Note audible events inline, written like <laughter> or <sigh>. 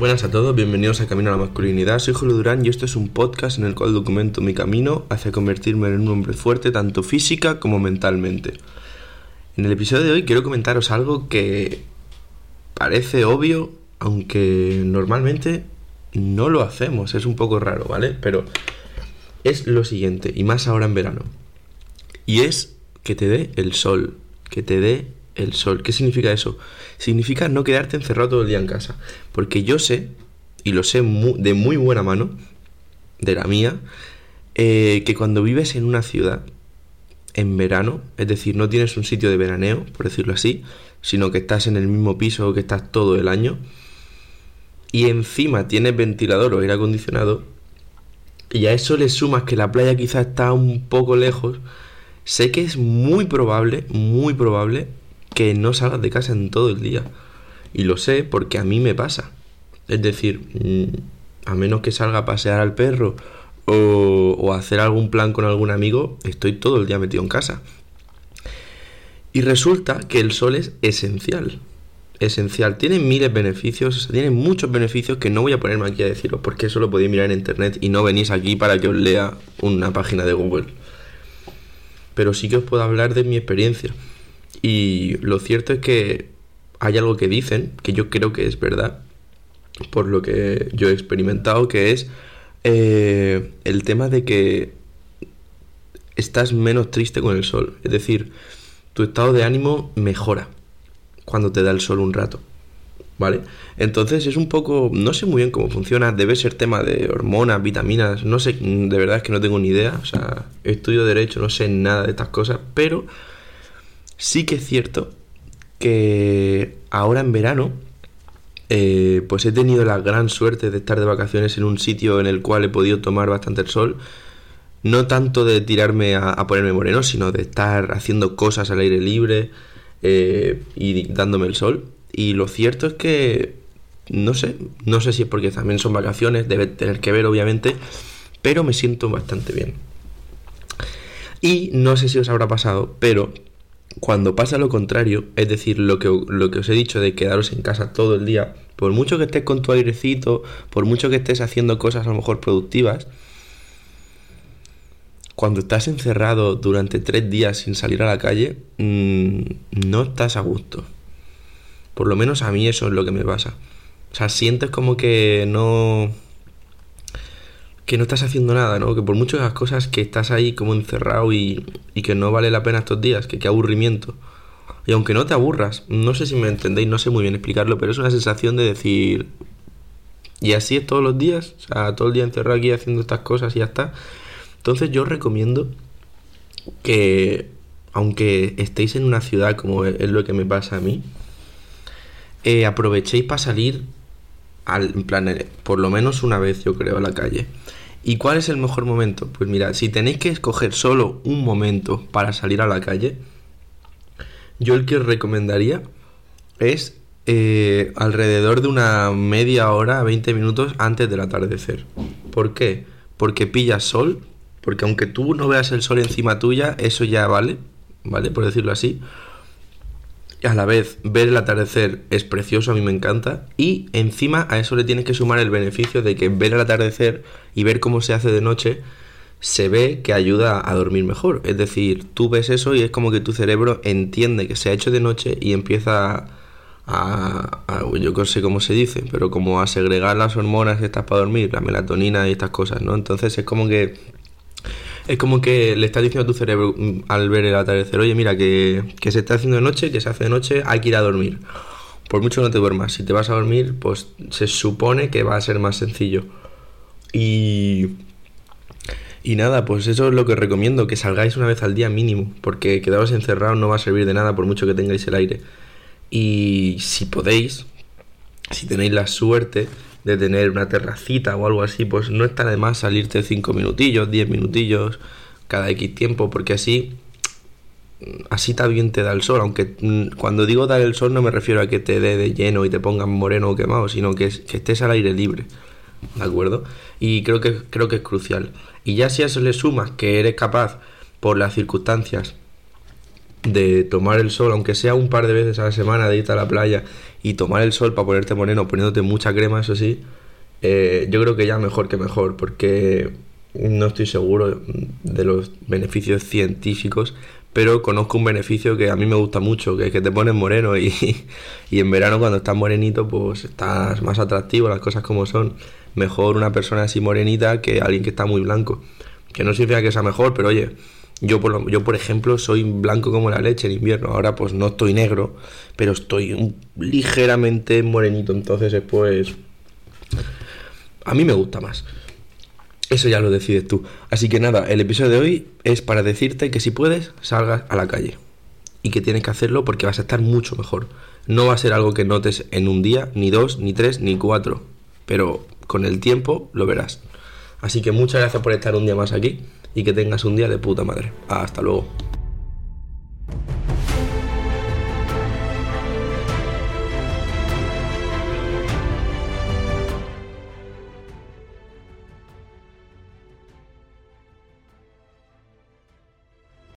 Buenas a todos, bienvenidos a Camino a la Masculinidad. Soy Julio Durán y esto es un podcast en el cual documento mi camino hacia convertirme en un hombre fuerte tanto física como mentalmente. En el episodio de hoy quiero comentaros algo que parece obvio, aunque normalmente no lo hacemos, es un poco raro, ¿vale? Pero es lo siguiente, y más ahora en verano. Y es que te dé el sol, que te dé el sol. ¿Qué significa eso? Significa no quedarte encerrado todo el día en casa. Porque yo sé, y lo sé de muy buena mano, de la mía, eh, que cuando vives en una ciudad, en verano, es decir, no tienes un sitio de veraneo, por decirlo así, sino que estás en el mismo piso que estás todo el año, y encima tienes ventilador o aire acondicionado, y a eso le sumas que la playa quizás está un poco lejos, sé que es muy probable, muy probable que no salgas de casa en todo el día. Y lo sé porque a mí me pasa. Es decir, mm, a menos que salga a pasear al perro o, o hacer algún plan con algún amigo, estoy todo el día metido en casa. Y resulta que el sol es esencial. Esencial. Tiene miles de beneficios, tiene muchos beneficios que no voy a ponerme aquí a deciros porque eso lo podéis mirar en internet y no venís aquí para que os lea una página de Google. Pero sí que os puedo hablar de mi experiencia. Y lo cierto es que hay algo que dicen, que yo creo que es verdad, por lo que yo he experimentado, que es eh, el tema de que estás menos triste con el sol. Es decir, tu estado de ánimo mejora cuando te da el sol un rato. ¿Vale? Entonces es un poco, no sé muy bien cómo funciona, debe ser tema de hormonas, vitaminas, no sé, de verdad es que no tengo ni idea, o sea, estudio derecho, no sé nada de estas cosas, pero Sí que es cierto que ahora en verano, eh, pues he tenido la gran suerte de estar de vacaciones en un sitio en el cual he podido tomar bastante el sol. No tanto de tirarme a, ponerme moreno, sino de estar haciendo cosas al aire libre eh, y dándome el sol. Y lo cierto es que, no sé, no sé si es porque también son vacaciones, debe tener que ver obviamente, pero me siento bastante bien. Y no sé si os habrá pasado, pero cuando pasa lo contrario, es decir, lo que, lo que os he dicho de quedaros en casa todo el día, por mucho que estés con tu airecito, por mucho que estés haciendo cosas a lo mejor productivas, cuando estás encerrado durante tres días sin salir a la calle, mm, no estás a gusto. Por lo menos a mí eso es lo que me pasa. O sea, sientes como que no que no estás haciendo nada, ¿no? Que por muchas cosas que estás ahí como encerrado y, y que no vale la pena estos días, que qué aburrimiento. Y aunque no te aburras, no sé si me entendéis, no sé muy bien explicarlo, pero es una sensación de decir, y así es todos los días, o sea, todo el día encerrado aquí haciendo estas cosas y ya está. Entonces yo recomiendo que, aunque estéis en una ciudad como es lo que me pasa a mí, eh, aprovechéis para salir al, en eh, por lo menos una vez yo creo a la calle. ¿Y cuál es el mejor momento? Pues mira, si tenéis que escoger solo un momento para salir a la calle, yo el que os recomendaría es eh, alrededor de una media hora, 20 minutos antes del atardecer. ¿Por qué? Porque pillas sol, porque aunque tú no veas el sol encima tuya, eso ya vale, ¿vale? Por decirlo así a la vez ver el atardecer es precioso, a mí me encanta, y encima a eso le tienes que sumar el beneficio de que ver el atardecer y ver cómo se hace de noche se ve que ayuda a dormir mejor. Es decir, tú ves eso y es como que tu cerebro entiende que se ha hecho de noche y empieza a, yo no sé cómo se dice, pero como a segregar las hormonas estas para dormir, la melatonina y estas cosas, ¿no? Entonces es como que es como que le estás diciendo a tu cerebro mm, al ver el atardecer, oye, mira, que, se está haciendo de noche, que se hace de noche, hay que ir a dormir. Por mucho que no te duermas, si te vas a dormir, pues se supone que va a ser más sencillo. Y... Y nada, pues eso es lo que recomiendo, que salgáis una vez al día mínimo, porque quedaros encerrados no va a servir de nada por mucho que tengáis el aire. Y si podéis, si tenéis la suerte, de tener una terracita o algo así, pues no está de más salirte 5 minutillos, 10 minutillos cada X tiempo, porque así así también te da el sol, aunque mm, cuando digo dar el sol no me refiero a que te dé de lleno y te pongan moreno o quemado, sino que, que estés al aire libre, ¿de acuerdo? Y creo que, creo que es crucial. Y ya si a eso le sumas que eres capaz, por las circunstancias, de tomar el sol, aunque sea un par de veces a la semana, de irte a la playa y tomar el sol para ponerte moreno, poniéndote mucha crema, eso sí, eh, yo creo que ya mejor que mejor, porque no estoy seguro de los beneficios científicos, pero conozco un beneficio que a mí me gusta mucho, que es que te pones moreno y, <laughs> y en verano cuando estás morenito pues estás más atractivo, las cosas como son. Mejor una persona así morenita que alguien que está muy blanco. Que no significa que sea mejor, pero oye, yo por, yo por ejemplo soy blanco como la leche en invierno, ahora pues no estoy negro, pero estoy ligeramente morenito, entonces pues a mí me gusta más. Eso ya lo decides tú. Así que nada, el episodio de hoy es para decirte que si puedes, salgas a la calle. Y que tienes que hacerlo porque vas a estar mucho mejor. No va a ser algo que notes en un día, ni dos, ni tres, ni cuatro. Pero con el tiempo lo verás. Así que muchas gracias por estar un día más aquí y que tengas un día de puta madre. Hasta luego.